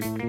love.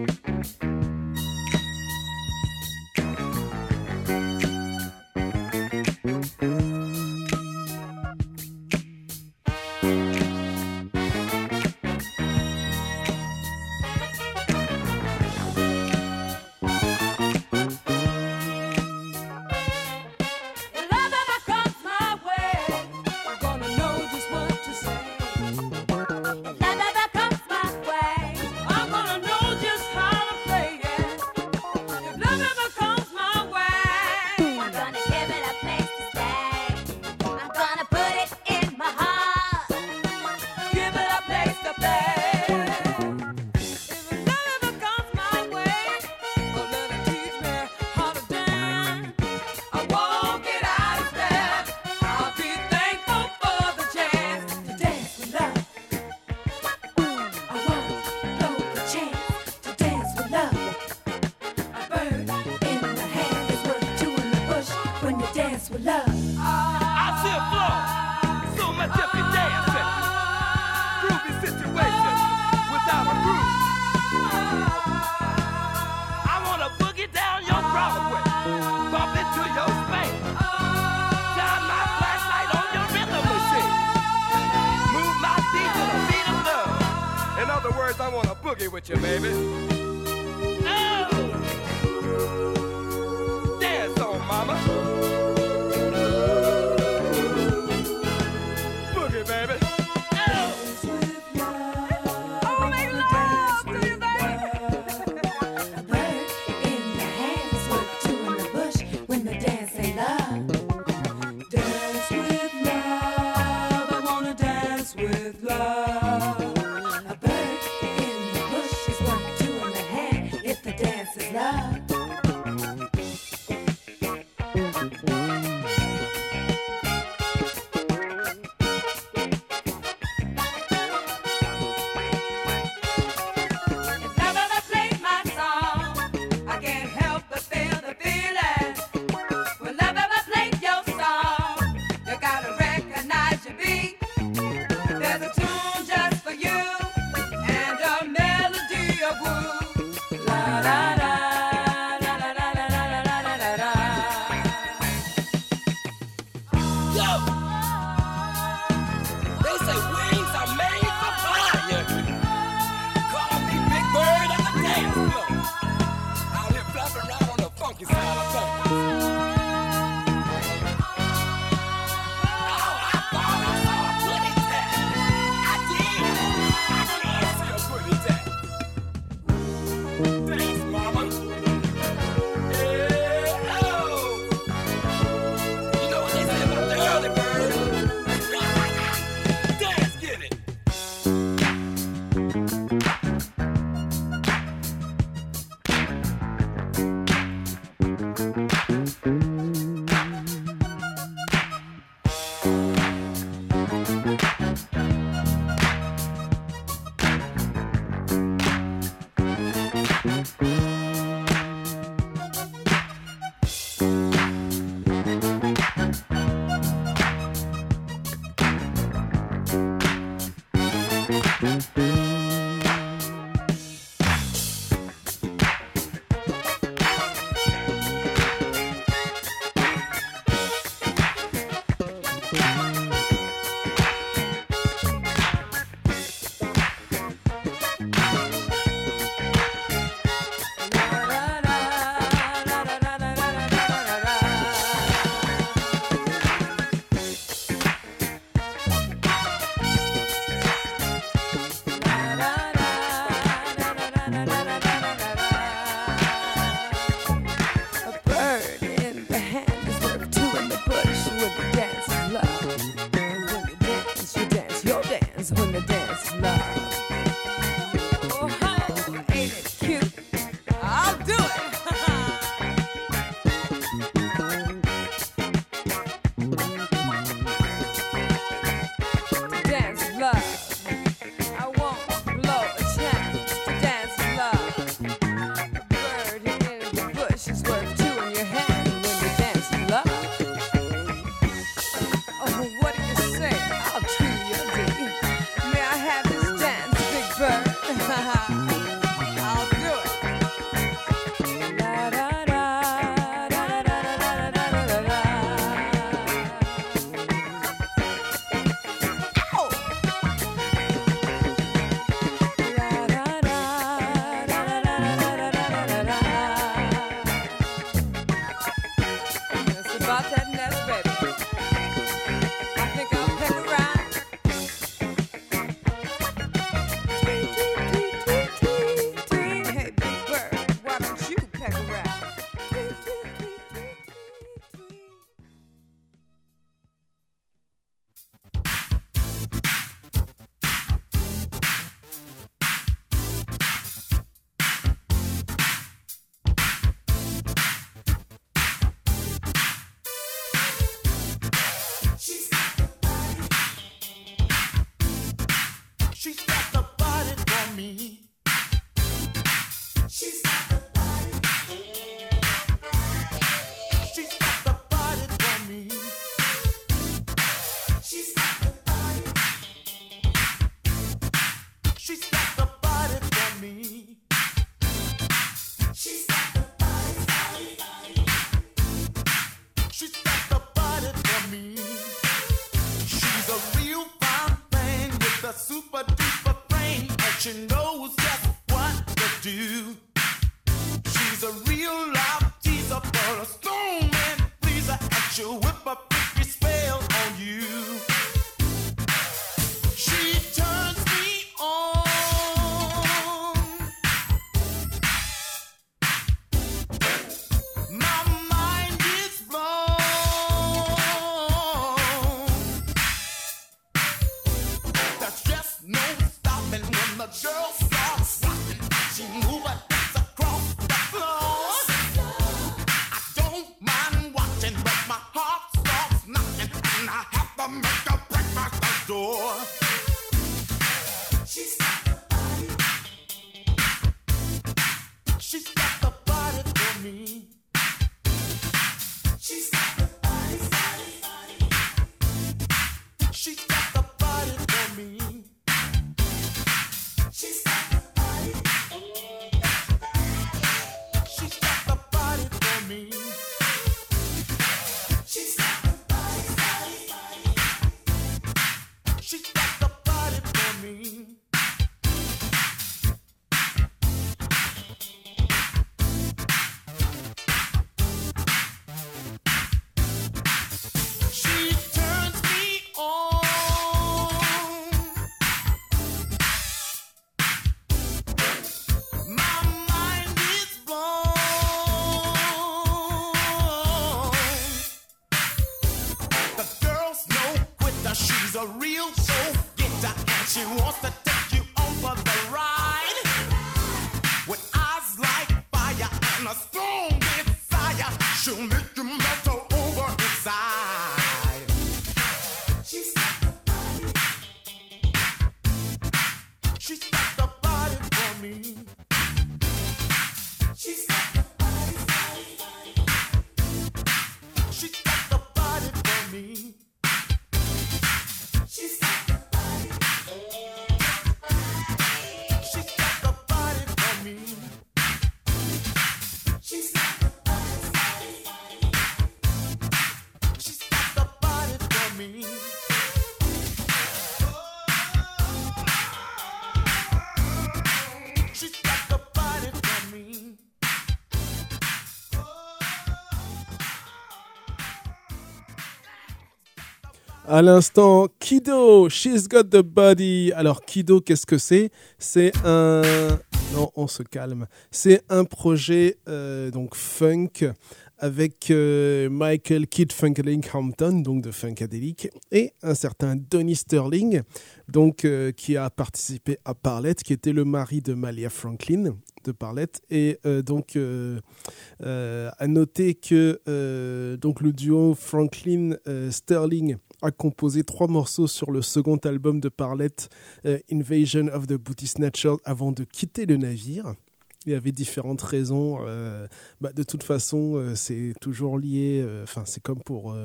She's got the body for me. À l'instant, Kido, She's Got the Body. Alors, Kido, qu'est-ce que c'est? C'est un. Non, on se calme. C'est un projet euh, donc funk avec euh, Michael Kidd Funkeling Hampton, donc de Funkadelic, et un certain Donny Sterling, donc euh, qui a participé à Parlette, qui était le mari de Malia Franklin de Parlette. Et donc, à noter que donc le duo Franklin Sterling a composé trois morceaux sur le second album de Parlette, euh, Invasion of the Booty Snatchers, avant de quitter le navire. Il y avait différentes raisons. Euh, bah, de toute façon, euh, c'est toujours lié. Enfin, c'est comme pour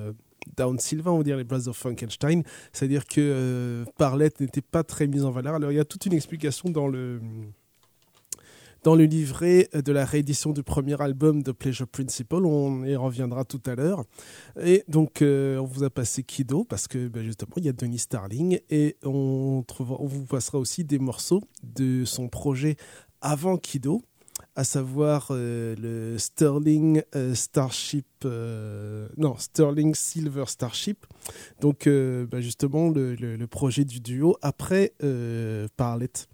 Down Silva, on va dire les Brothers of Frankenstein. C'est-à-dire que Parlette n'était pas très mise en valeur. Alors, il y a toute une explication dans le dans le livret de la réédition du premier album de Pleasure Principle. On y reviendra tout à l'heure. Et donc, euh, on vous a passé Kido parce que ben, justement, il y a Denis Starling et on, vous passera aussi des morceaux de son projet avant Kido à savoir euh, le Sterling euh, Starship, non, Sterling Silver Starship. Donc, ben, justement, le, le, projet du duo après Parlette.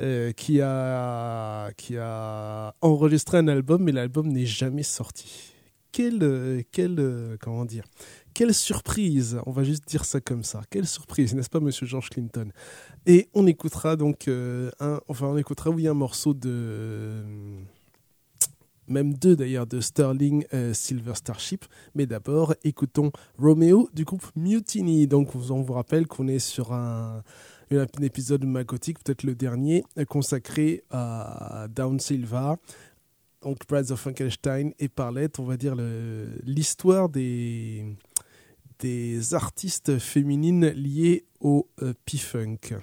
Euh, qui, a, qui a enregistré un album, mais l'album n'est jamais sorti. Quelle, quelle, comment dire, quelle surprise, on va juste dire ça comme ça. Quelle surprise, n'est-ce pas, monsieur George Clinton? Et on écoutera donc euh, un, enfin, on écoutera, oui, un morceau de même deux d'ailleurs de Sterling euh, Silver Starship. Mais d'abord, écoutons Romeo du groupe Mutiny. Donc, on vous rappelle qu'on est sur un, un épisode magotique, peut-être le dernier, consacré à Down Silva, donc Brides of Frankenstein et Parlette, on va dire l'histoire des, des artistes féminines liées au euh, P-Funk.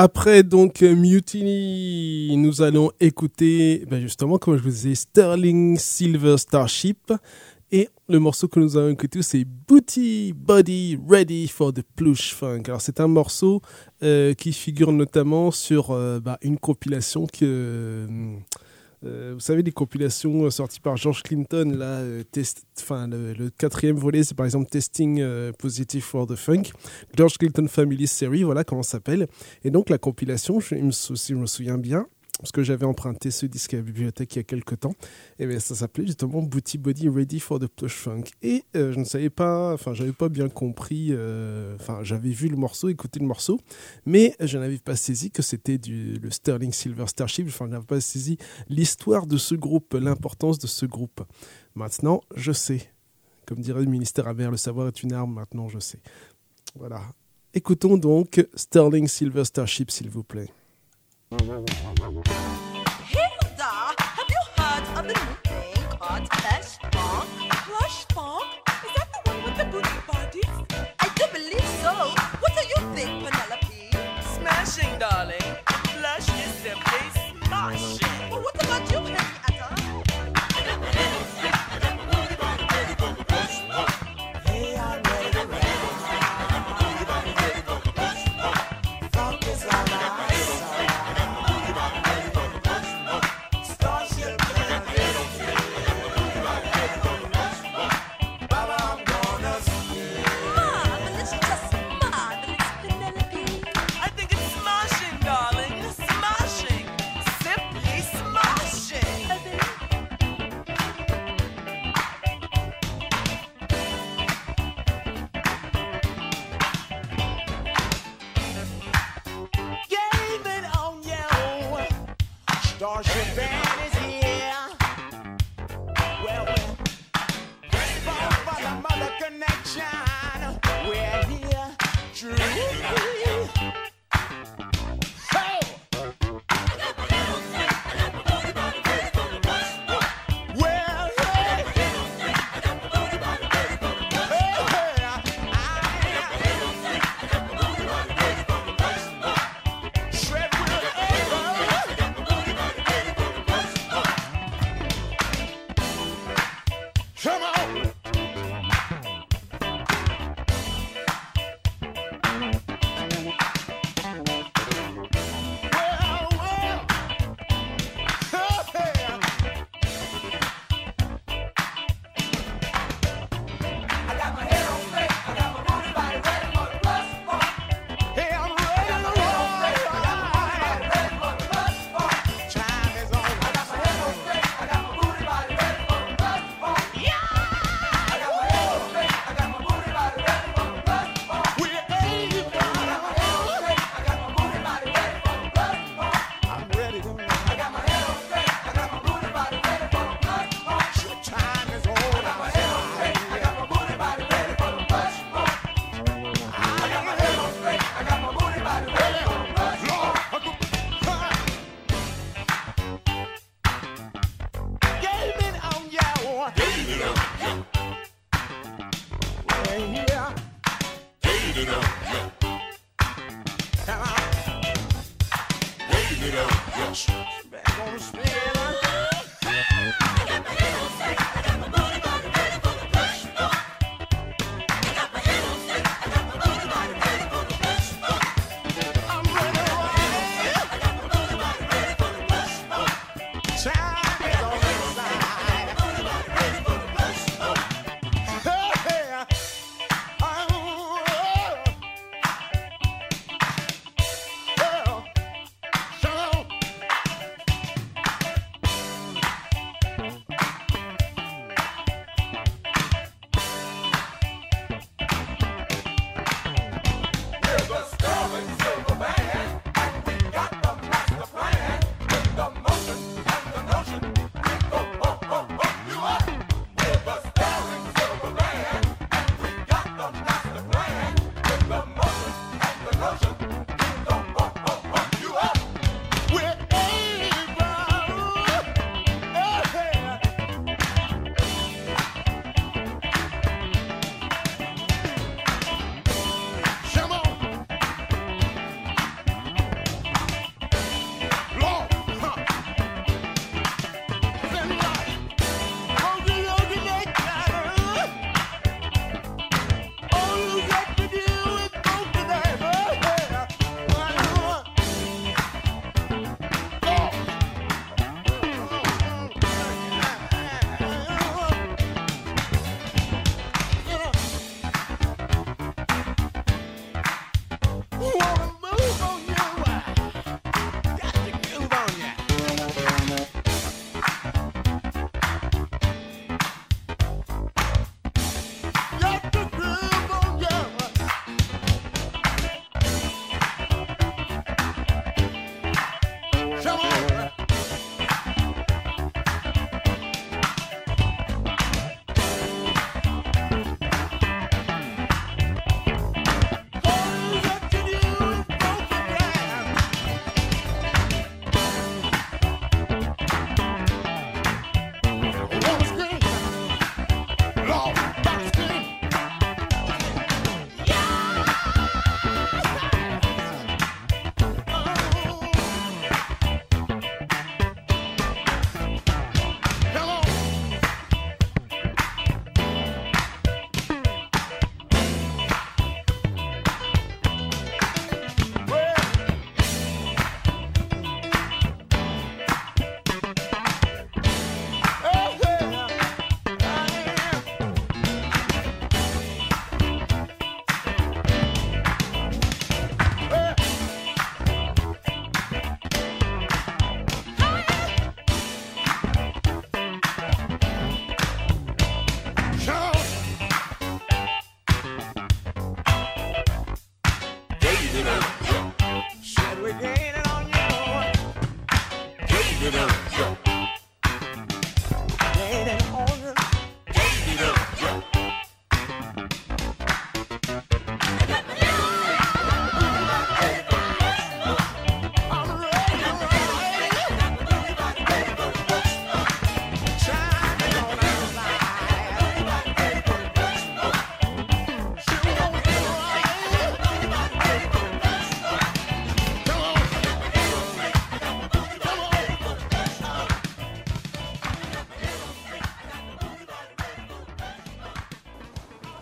Après donc Mutiny, nous allons écouter ben justement, comme je vous disais, Sterling Silver Starship. Et le morceau que nous allons écouter, c'est Booty Body Ready for the Plush Funk. Alors c'est un morceau euh, qui figure notamment sur euh, bah, une compilation que Euh, vous savez, les compilations euh, sorties par George Clinton, là, euh, test, le, quatrième volet, c'est par exemple Testing Positive for the Funk. George Clinton Family Series, voilà comment ça s'appelle. Et donc, la compilation, si je me souviens bien, parce que j'avais emprunté ce disque à la bibliothèque il y a quelques temps, et bien ça s'appelait justement Booty Body Ready for the Plush Funk. Et euh, je ne savais pas, enfin, j'avais pas bien compris, euh, enfin, j'avais vu le morceau, écouté le morceau, mais je n'avais pas saisi que c'était du le Sterling Silver Starship, enfin, je n'avais pas saisi l'histoire de ce groupe, l'importance de ce groupe. Maintenant, je sais. Comme dirait le ministère Albert, le savoir est une arme, maintenant je sais. Voilà. Écoutons donc Sterling Silver Starship, s'il vous plaît. Hilda, have you heard of the new thing called Plush Funk? Plush Funk? Is that the one with the booty bodies? I do believe so. What do you think, Penelope? Smashing, darling.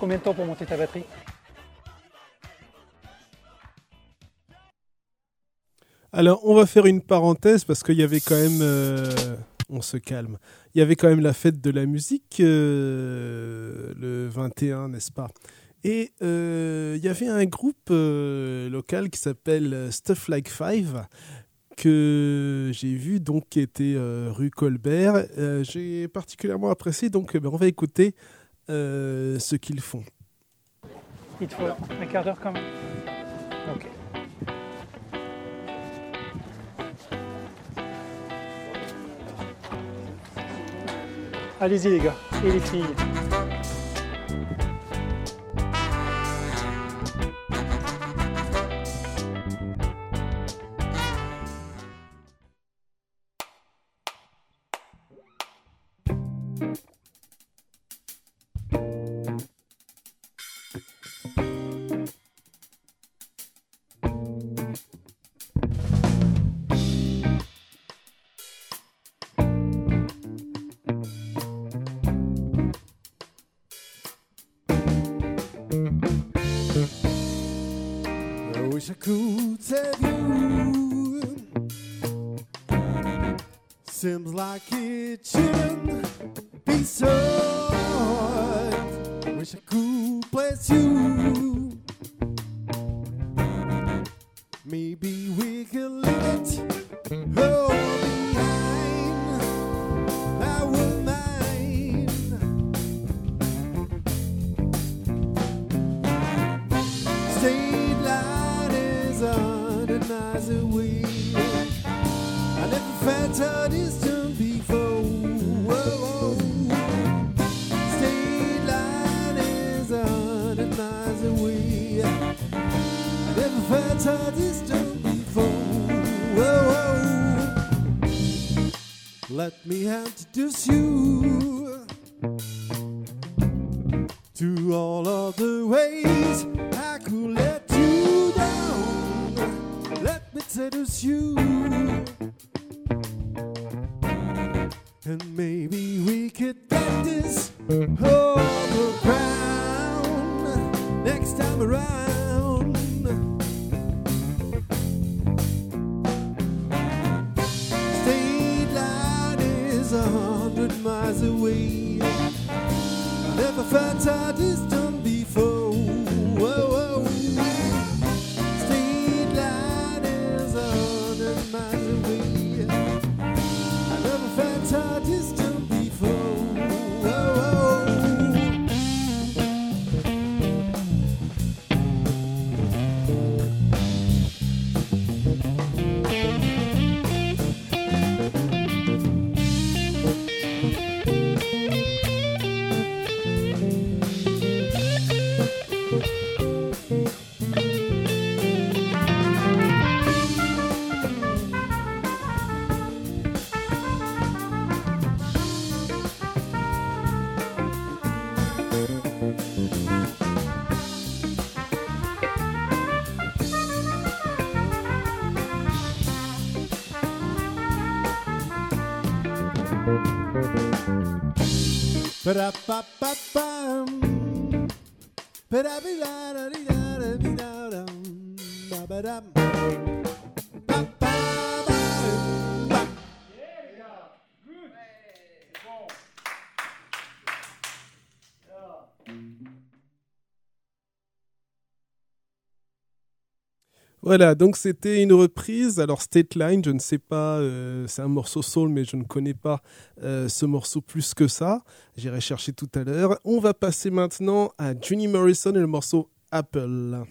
Combien de temps pour monter ta batterie Alors, on va faire une parenthèse parce qu'il y avait quand même. euh, on se calme. Il y avait quand même la fête de la musique euh, le 21, n'est-ce pas? Et euh, il y avait un groupe local qui s'appelle Stuff Like Five que j'ai vu donc qui était rue Colbert. J'ai particulièrement apprécié donc ben, on va écouter euh, ce qu'ils font. Il te faut un quart d'heure quand même Ok. Allez-y les gars, et les filles. Like it shouldn't be so hard. Wish I could bless you. Ba-da-ba-ba-bum. Voilà, donc c'était une reprise. Alors State Line, je ne sais pas, euh, c'est un morceau soul, mais je ne connais pas euh, ce morceau plus que ça. J'irai chercher tout à l'heure. On va passer maintenant à Juni Morrison et le morceau Apple.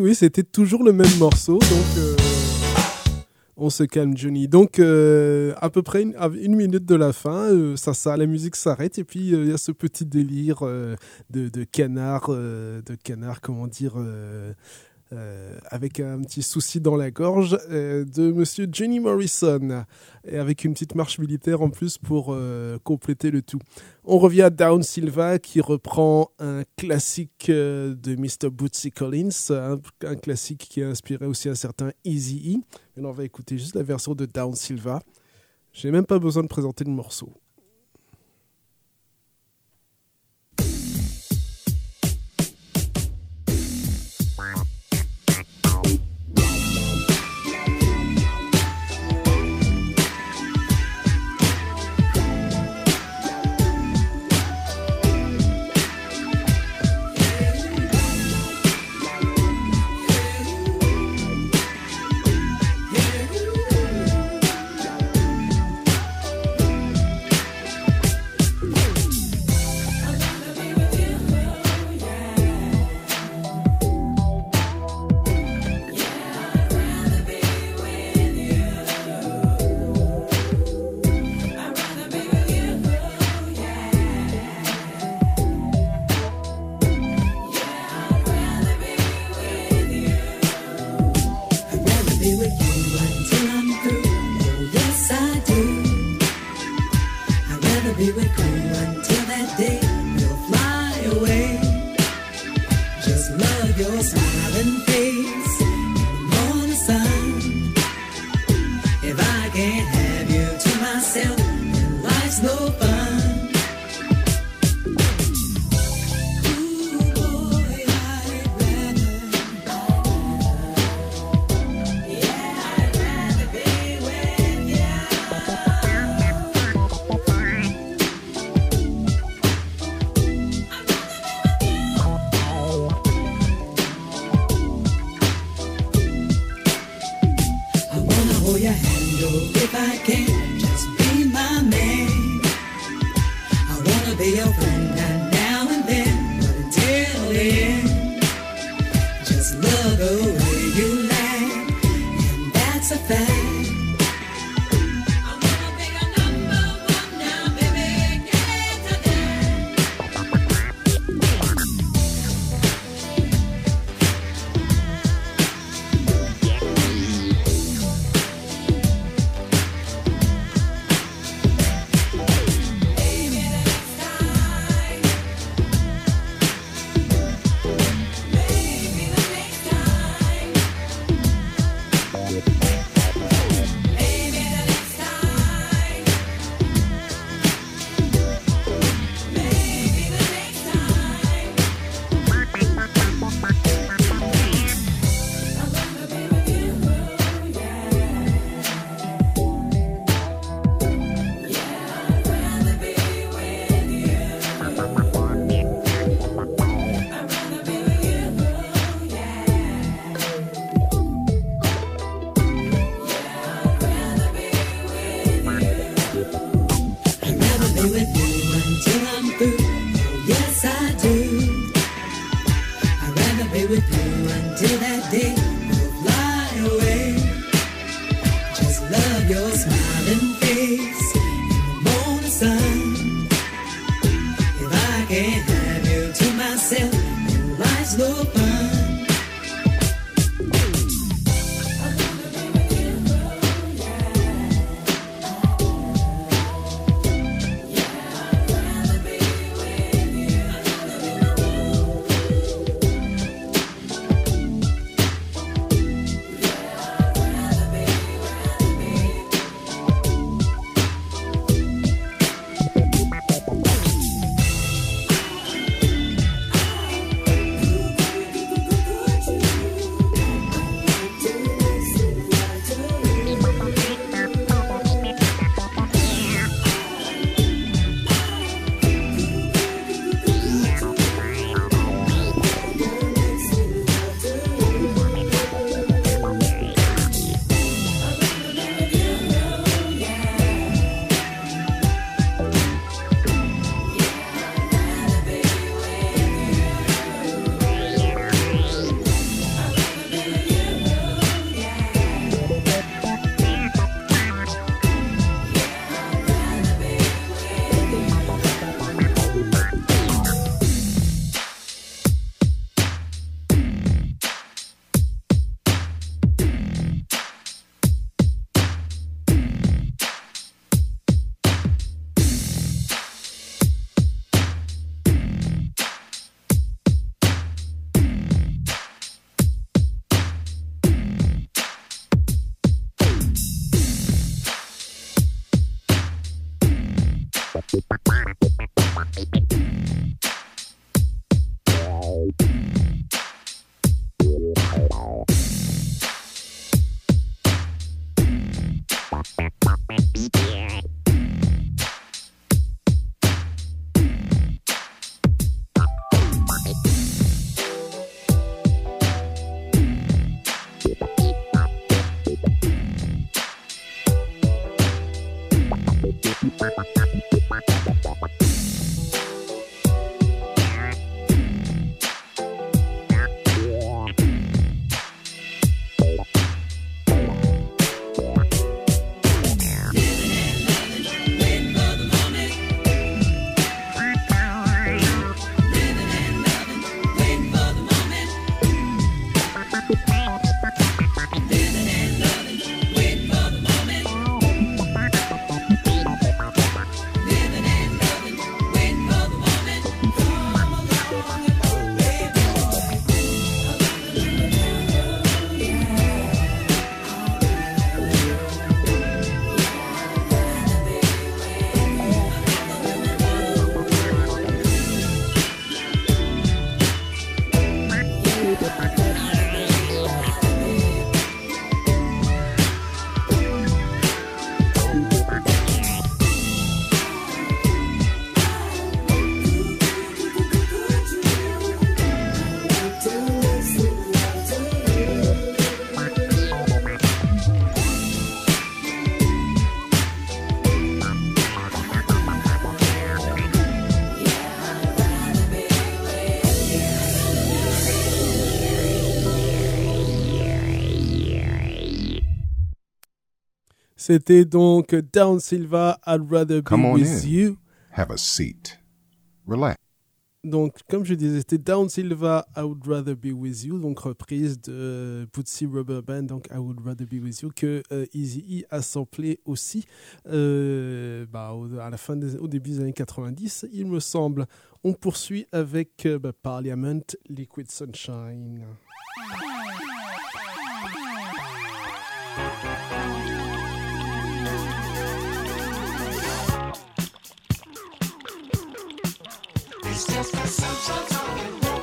Oui, c'était toujours le même morceau, donc euh, on se calme, Johnny. Donc, euh, à peu près une, une minute de la fin, euh, ça, ça, la musique s'arrête, et puis il y a ce petit délire de, de canard, de canard, comment dire, euh, avec un petit souci dans la gorge, euh, de Monsieur Johnny Morrison, et avec une petite marche militaire en plus pour euh, compléter le tout. On revient à Down Silva qui reprend un classique de Mr. Bootsy Collins, un, classique qui a inspiré aussi un certain Easy E. Là, on va écouter juste la version de Down Silva. J'ai même pas besoin de présenter le morceau. C'était donc Down Silva, I'd rather be Come on with in. you. Have a seat. Relax. Donc, comme je disais, c'était Down Silva, I would rather be with you, donc reprise de Bootsy Rubber Band, donc I would rather be with you, que euh, Easy E a samplé aussi euh, bah, au, à la fin au début des années 90, il me semble. On poursuit avec euh, bah, Parliament, Liquid Sunshine. It's just a social talking.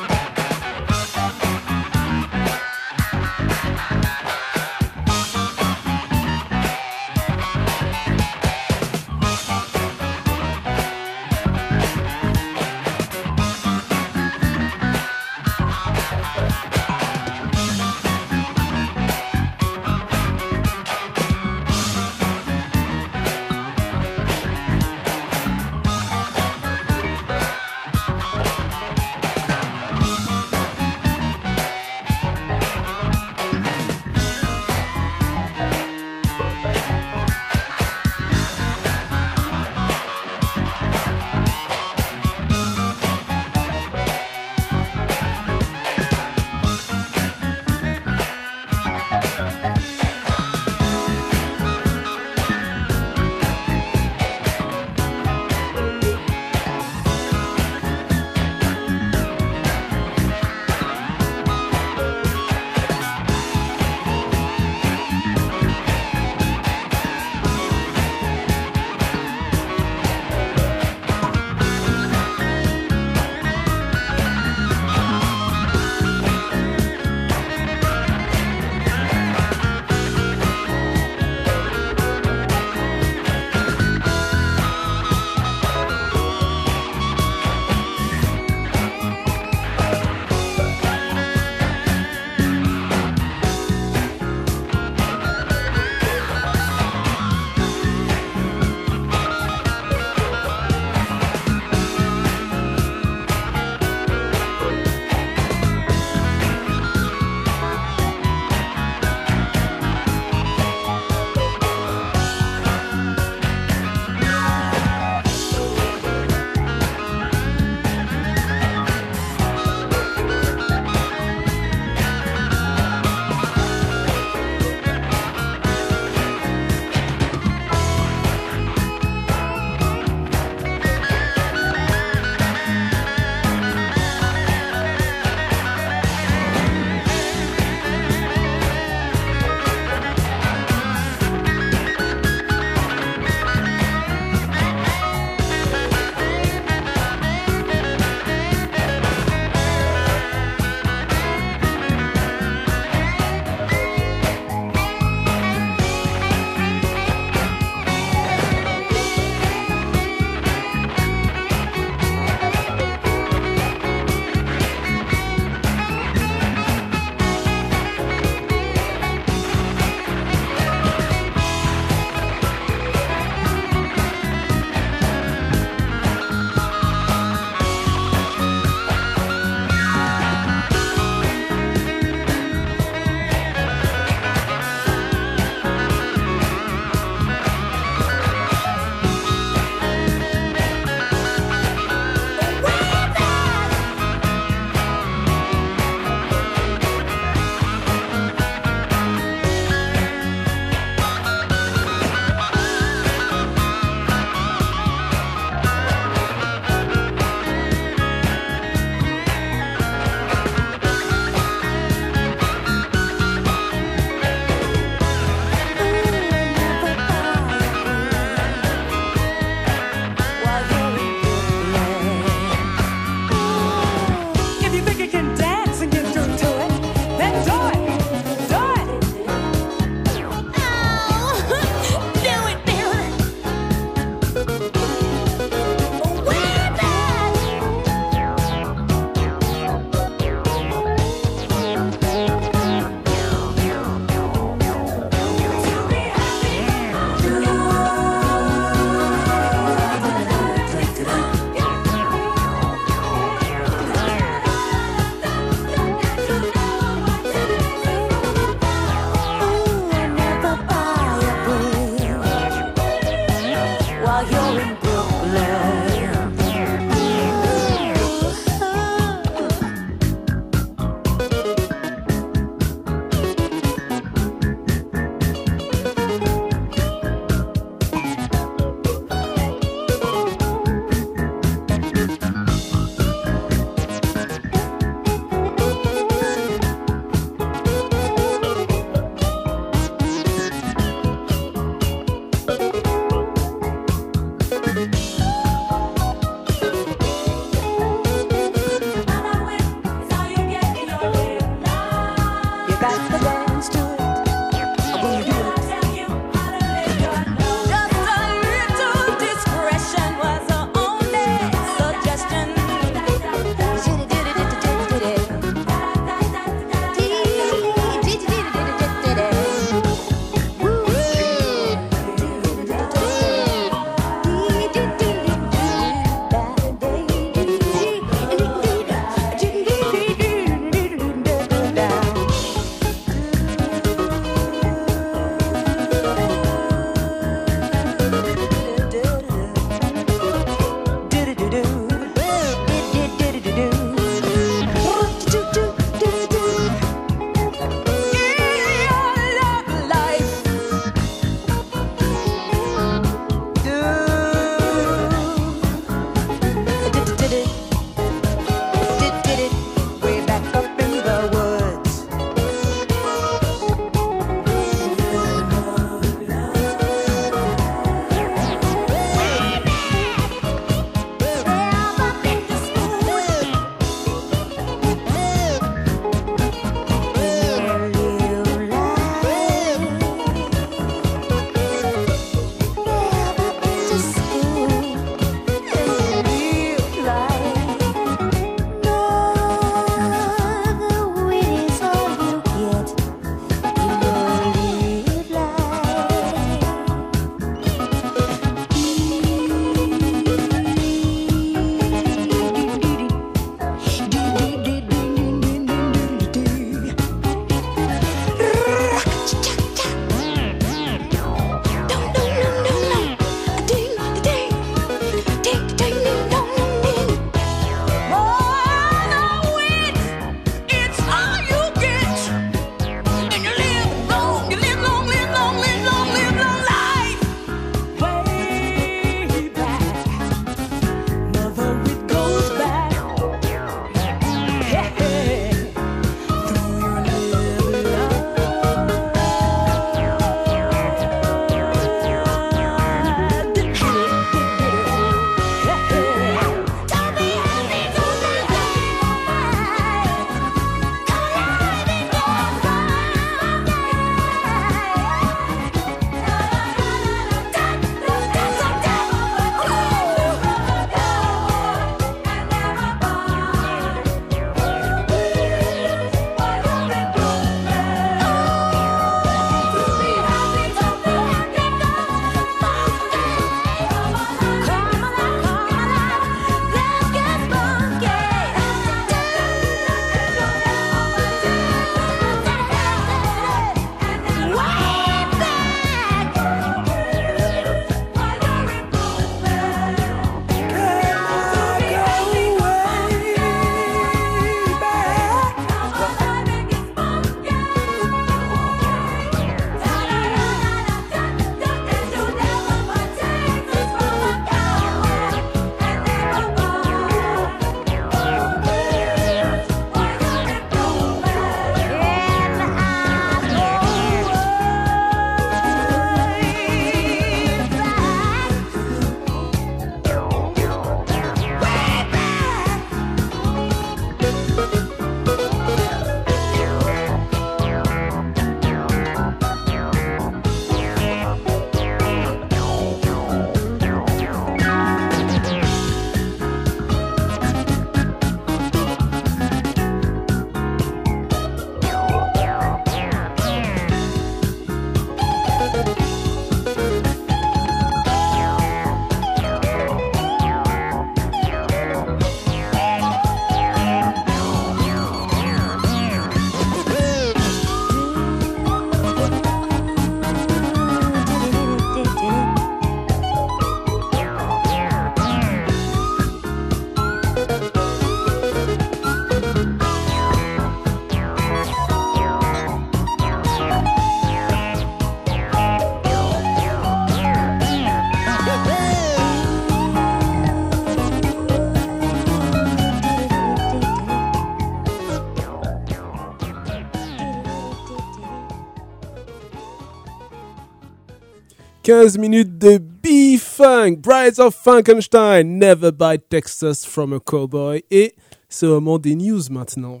15 minutes de B-Funk, Brides of Frankenstein, Never Buy Texas from a Cowboy. Et c'est au moment des news maintenant.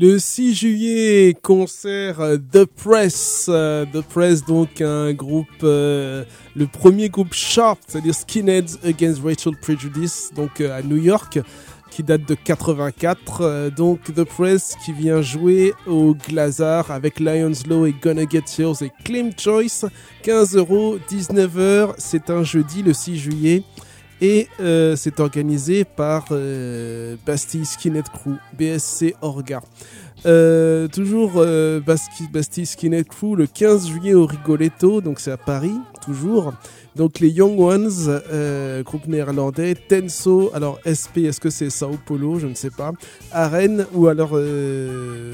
Le 6 juillet, concert euh, The Press. euh, The Press, donc un groupe, euh, le premier groupe Sharp, c'est-à-dire Skinheads Against Racial Prejudice, donc à New York, qui date de 84. euh, donc The Press qui vient jouer au Glazar avec Lions Law et Gonna Get Yours et Claim Choice. 15 euros, 19h. C'est un jeudi le 6 juillet. Et euh, c'est organisé par euh, Bastille Skinhead Crew, BSC Orga. Euh, toujours euh, Basti- Bastille Skinhead Crew le 15 juillet au Rigoletto, donc c'est à Paris, toujours. Donc les Young Ones, euh, groupe néerlandais, Tenso, alors SP, est-ce que c'est Sao Paulo, je ne sais pas, à Rennes ou alors, euh,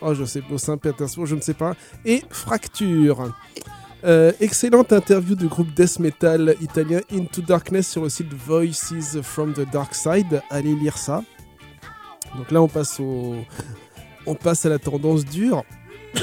oh je sais pas, Saint-Pétersbourg, je ne sais pas, et Fracture. Euh, excellente interview du groupe death metal italien Into Darkness sur le site Voices from the Dark Side. Allez lire ça. Donc là, on passe au, on passe à la tendance dure.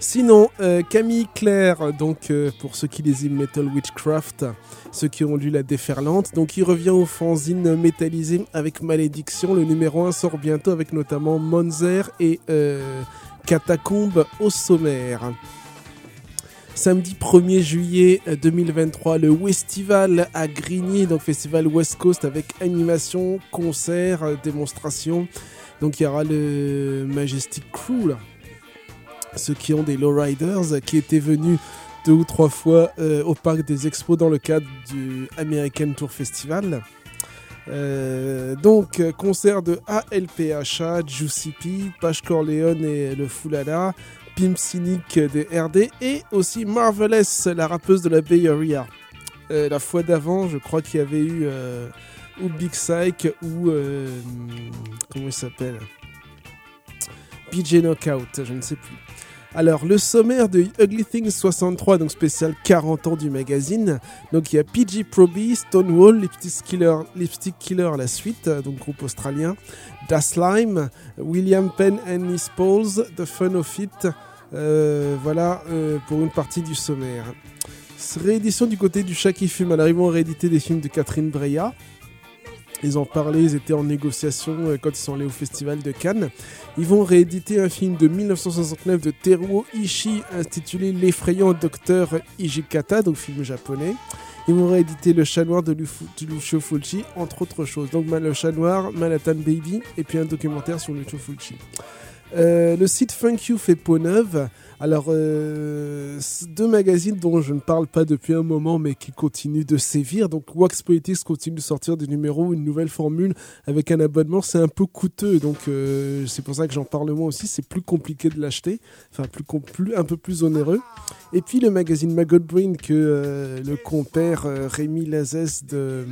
Sinon, euh, Camille Claire, donc euh, pour ceux qui lisent Metal Witchcraft, ceux qui ont lu La Déferlante, donc il revient au fanzine métallisé avec Malédiction. Le numéro 1 sort bientôt avec notamment Monzer et Catacombe au sommaire. Samedi 1er juillet euh, 2023, le Westival à Grigny, donc festival West Coast avec animation, concert, démonstration. Donc il y aura le Majestic Crew, là. ceux qui ont des lowriders, qui étaient venus deux ou trois fois euh, au parc des expos dans le cadre du American Tour Festival. Euh, donc, euh, concert de ALPHA, Juicy P, Page Corleone et le Foulala, Pimp Cynic des RD et aussi Marvelous, la rappeuse de la Bay Area. Euh, la fois d'avant, je crois qu'il y avait eu Big Psych ou. comment il s'appelle? PJ Knockout, je ne sais plus. Alors, le sommaire de Ugly Things 63, donc spécial 40 ans du magazine. Donc, il y a PG Proby, Stonewall, Lipstick Killer, Lipstick Killer, la suite, donc groupe australien. Das Lime, William Penn and His Pauls, The Fun of It. Euh, voilà euh, pour une partie du sommaire. Réédition du côté du chat qui fume. Alors, ils vont rééditer des films de Catherine Breillat. Ils en parlaient, ils étaient en négociation euh, quand ils sont allés au festival de Cannes. Ils vont rééditer un film de 1969 de Teruo Ishii intitulé L'effrayant docteur Ijikata, donc film japonais. Ils vont rééditer Le chat noir de Lucio Fulci, entre autres choses. Donc Le chat noir, Manhattan Baby, et puis un documentaire sur Lucio Fulci. Euh, le site Funk You fait peau neuve. Alors, euh, deux magazines dont je ne parle pas depuis un moment, mais qui continuent de sévir. Donc, Wax Politics continue de sortir des numéros, une nouvelle formule avec un abonnement. C'est un peu coûteux, donc euh, c'est pour ça que j'en parle moi aussi. C'est plus compliqué de l'acheter, enfin plus, un peu plus onéreux. Et puis le magazine Maggot Brain que le compère Rémi Lazès de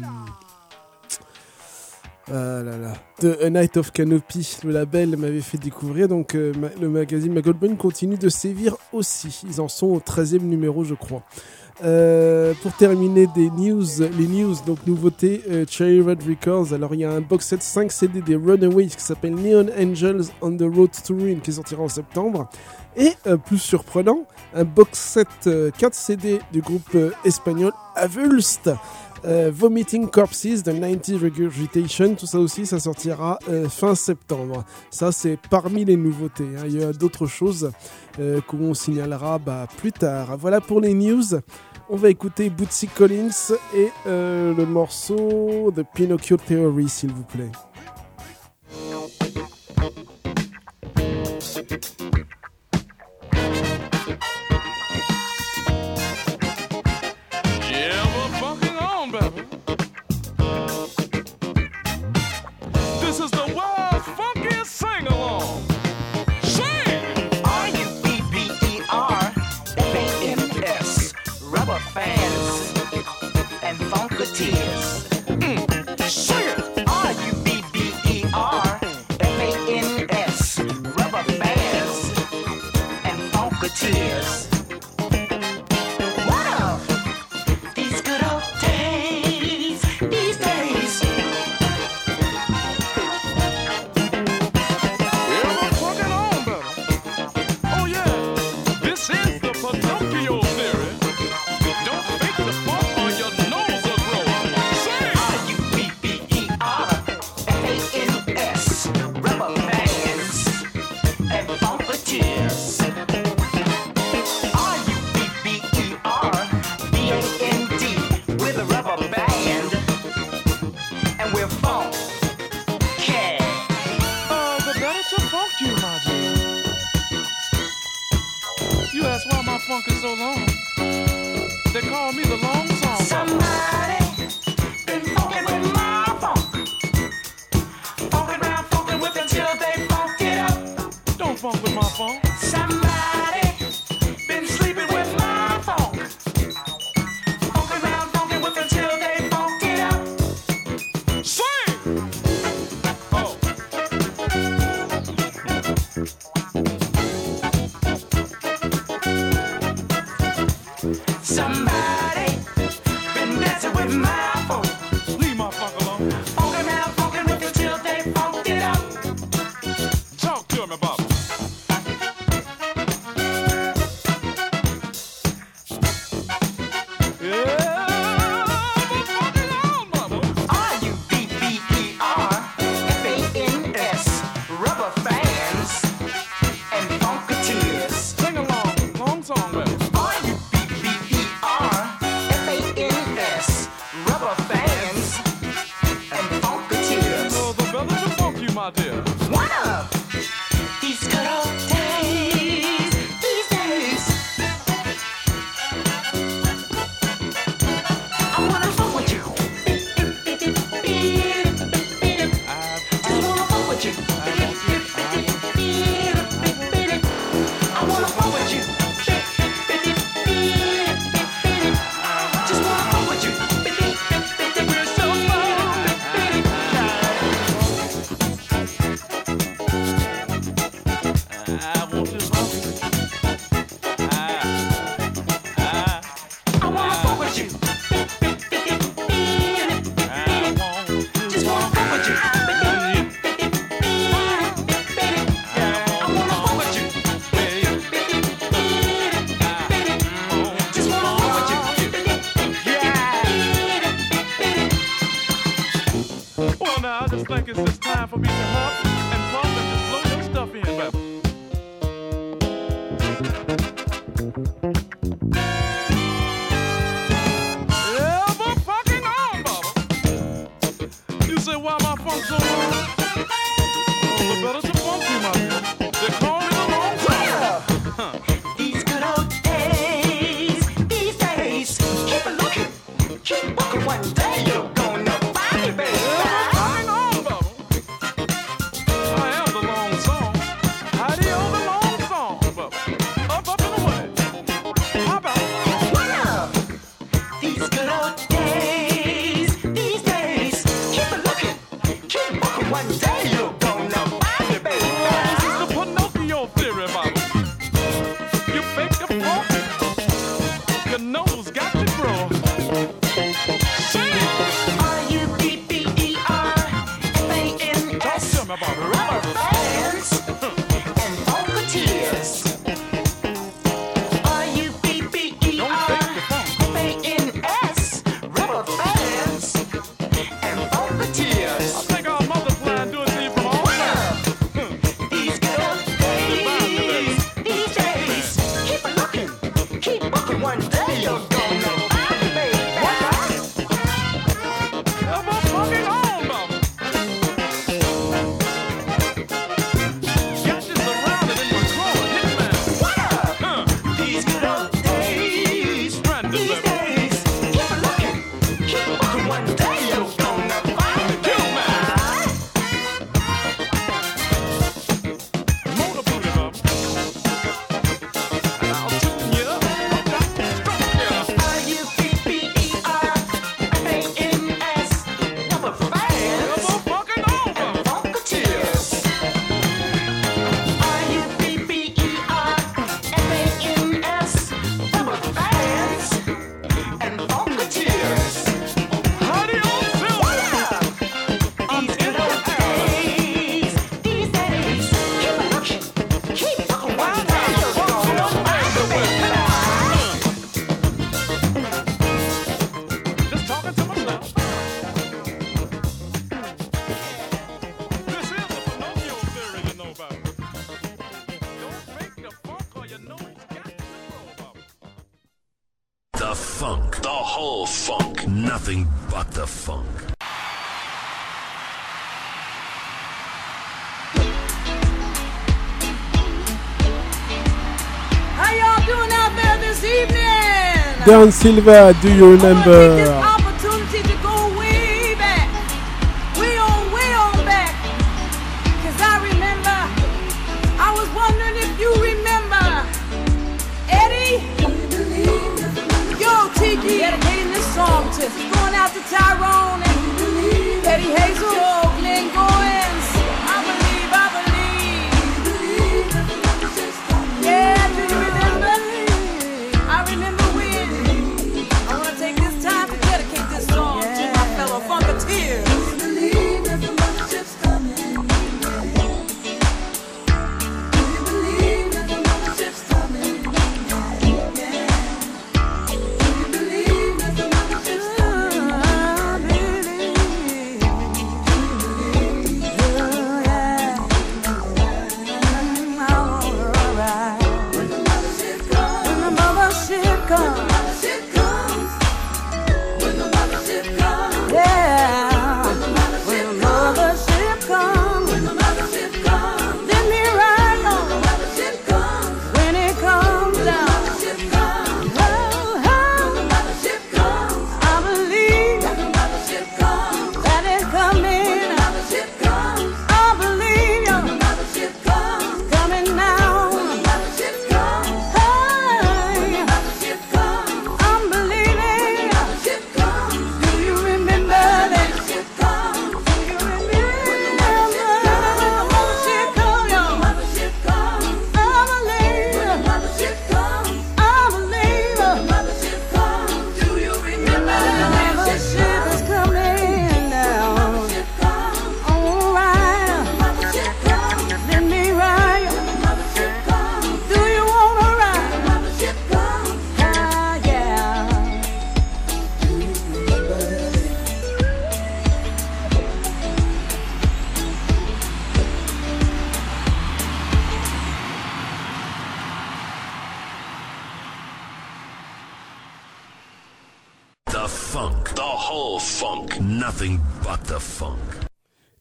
ah là. The Night of Canopy, le label m'avait fait découvrir. Donc euh, le magazine My Goldburn continue de sévir aussi. Ils en sont au 13e numéro, je crois. Euh, pour terminer des news, les news, donc nouveauté euh, Cherry Red Records. Alors il y a un box set 5 CD des Runaways qui s'appelle Neon Angels on the Road to Ruin qui sortira en septembre. Et euh, plus surprenant, un box set euh, 4 CD du groupe espagnol Avulst. Euh, Vomiting Corpses de 90 Regurgitation, tout ça aussi, ça sortira euh, fin septembre. Ça, c'est parmi les nouveautés. hein. Il y a d'autres choses euh, qu'on signalera bah, plus tard. Voilà pour les news. On va écouter Bootsy Collins et le morceau de Pinocchio Theory, s'il vous plaît. tears. Mm. Sugar, R U B B E R F A N S, rubber bands, and funketeers. Down Silva, do you remember?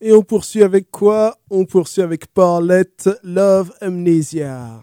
Et on poursuit avec quoi? On poursuit avec Paulette Love Amnesia.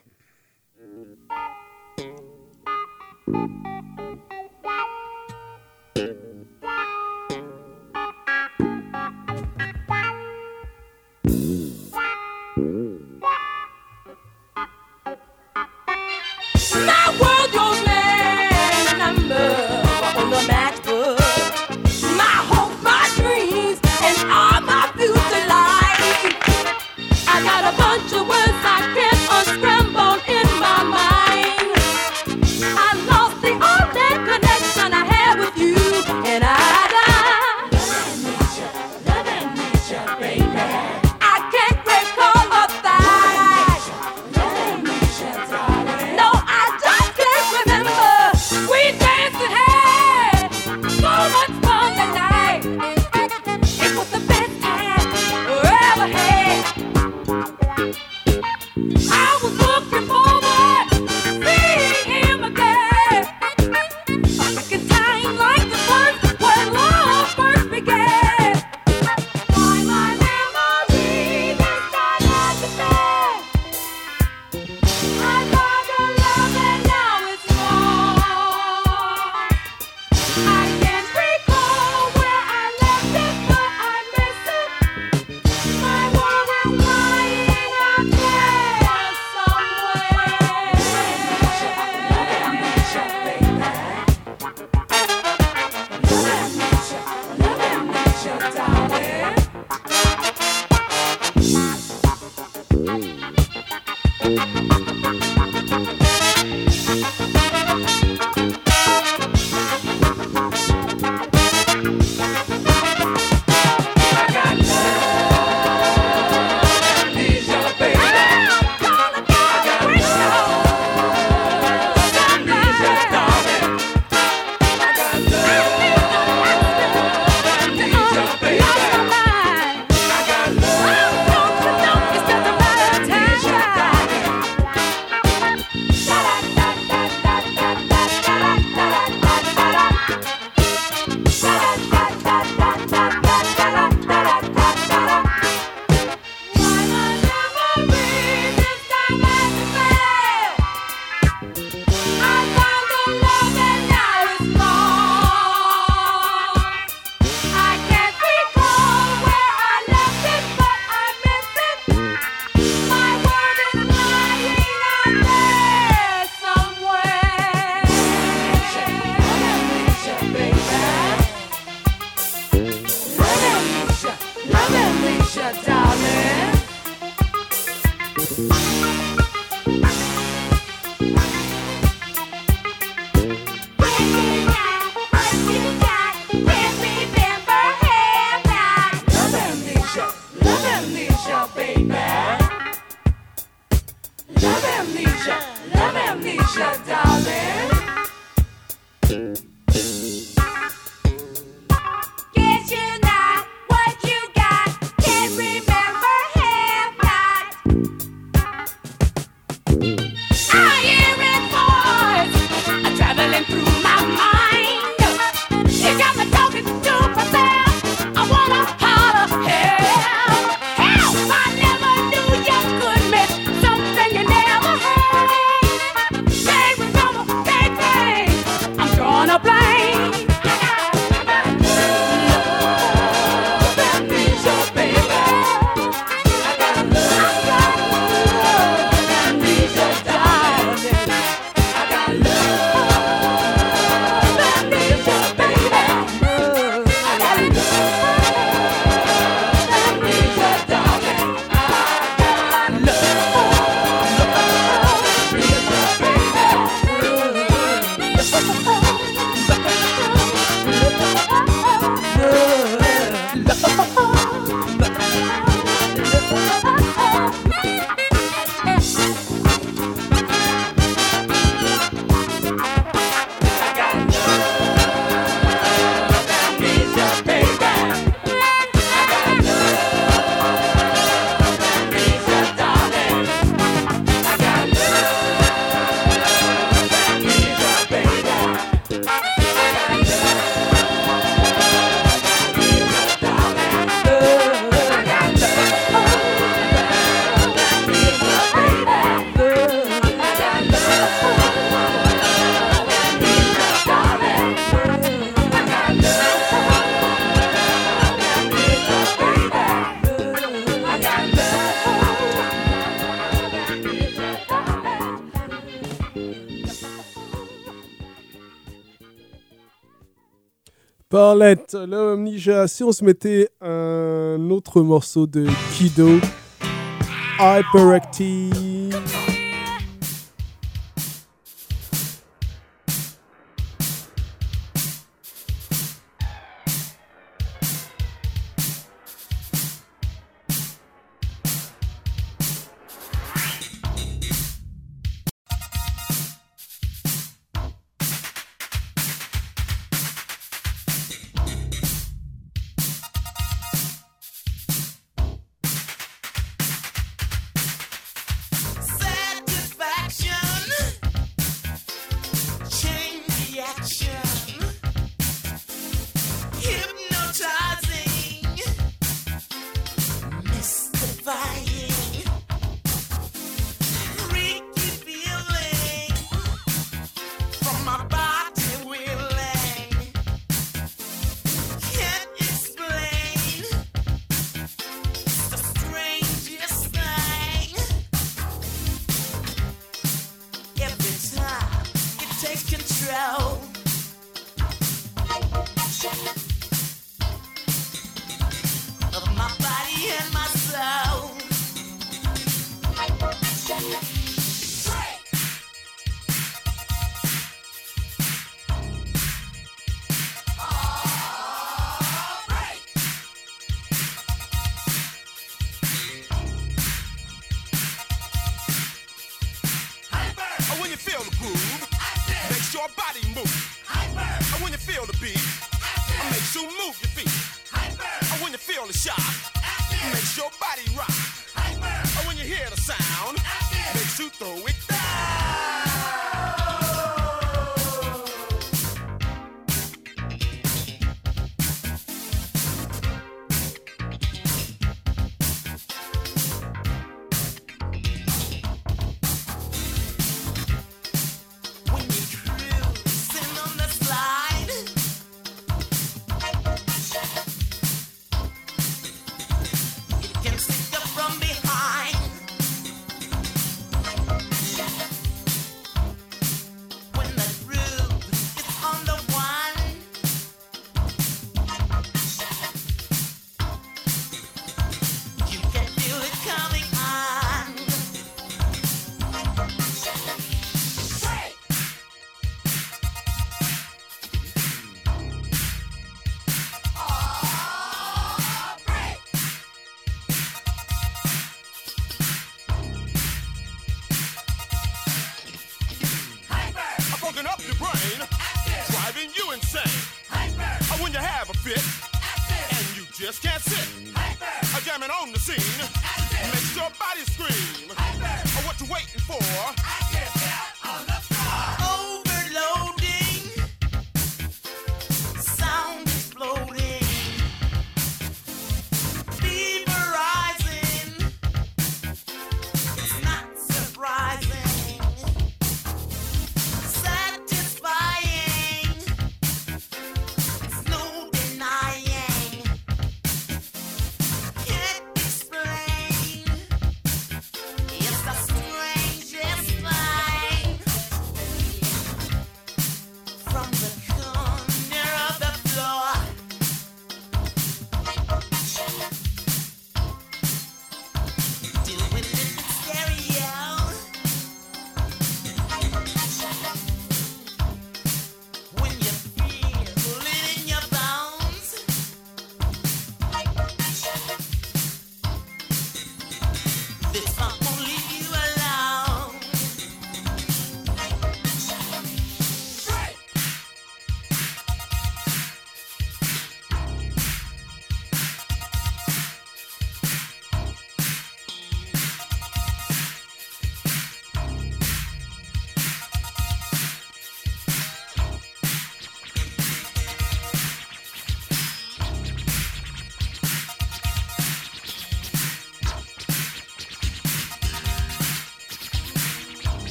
Scarlett, l'homme. Si on se mettait un autre morceau de Kido, Hyperactive.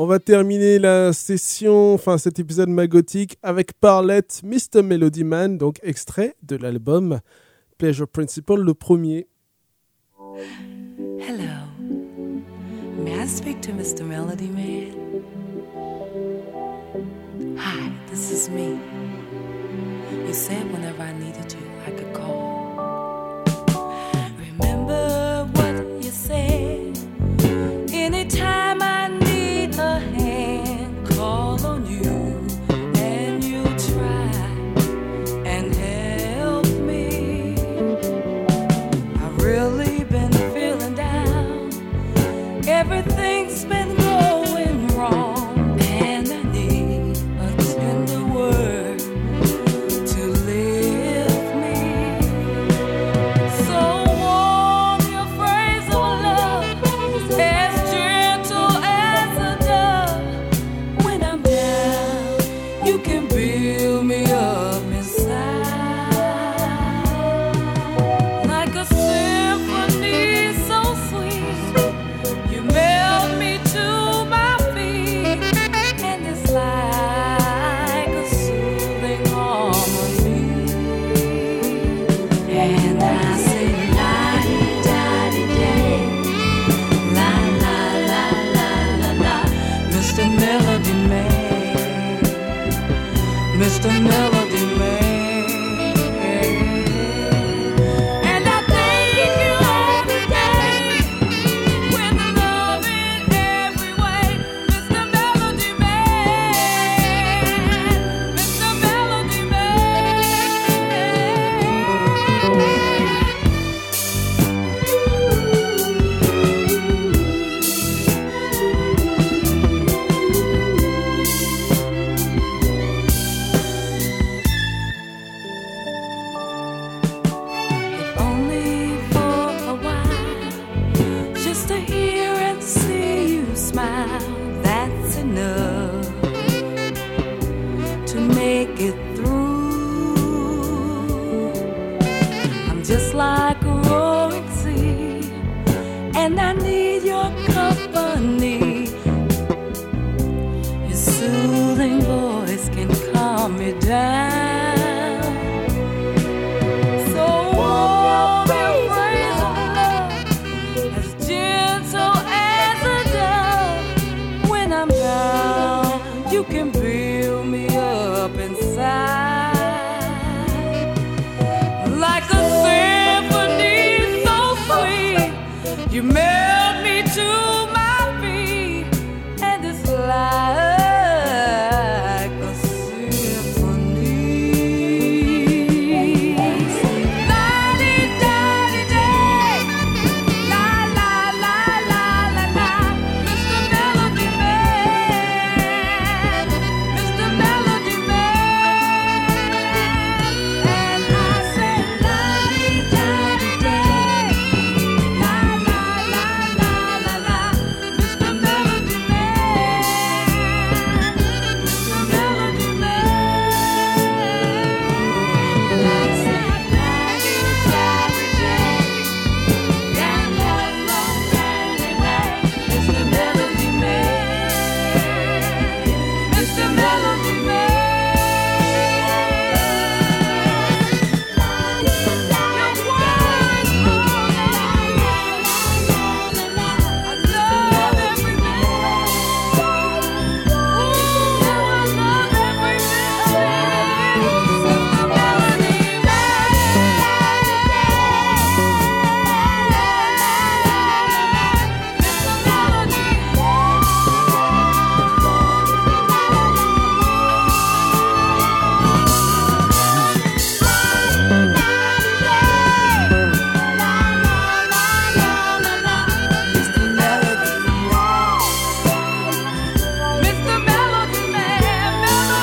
on va terminer la session, enfin cet épisode magotique avec Parlette, Mr. Melody Man, donc extrait de l'album Pleasure Principle, le premier. Hello. May I speak to Mr. Melody Man? Hi, this is me. You said whenever I needed to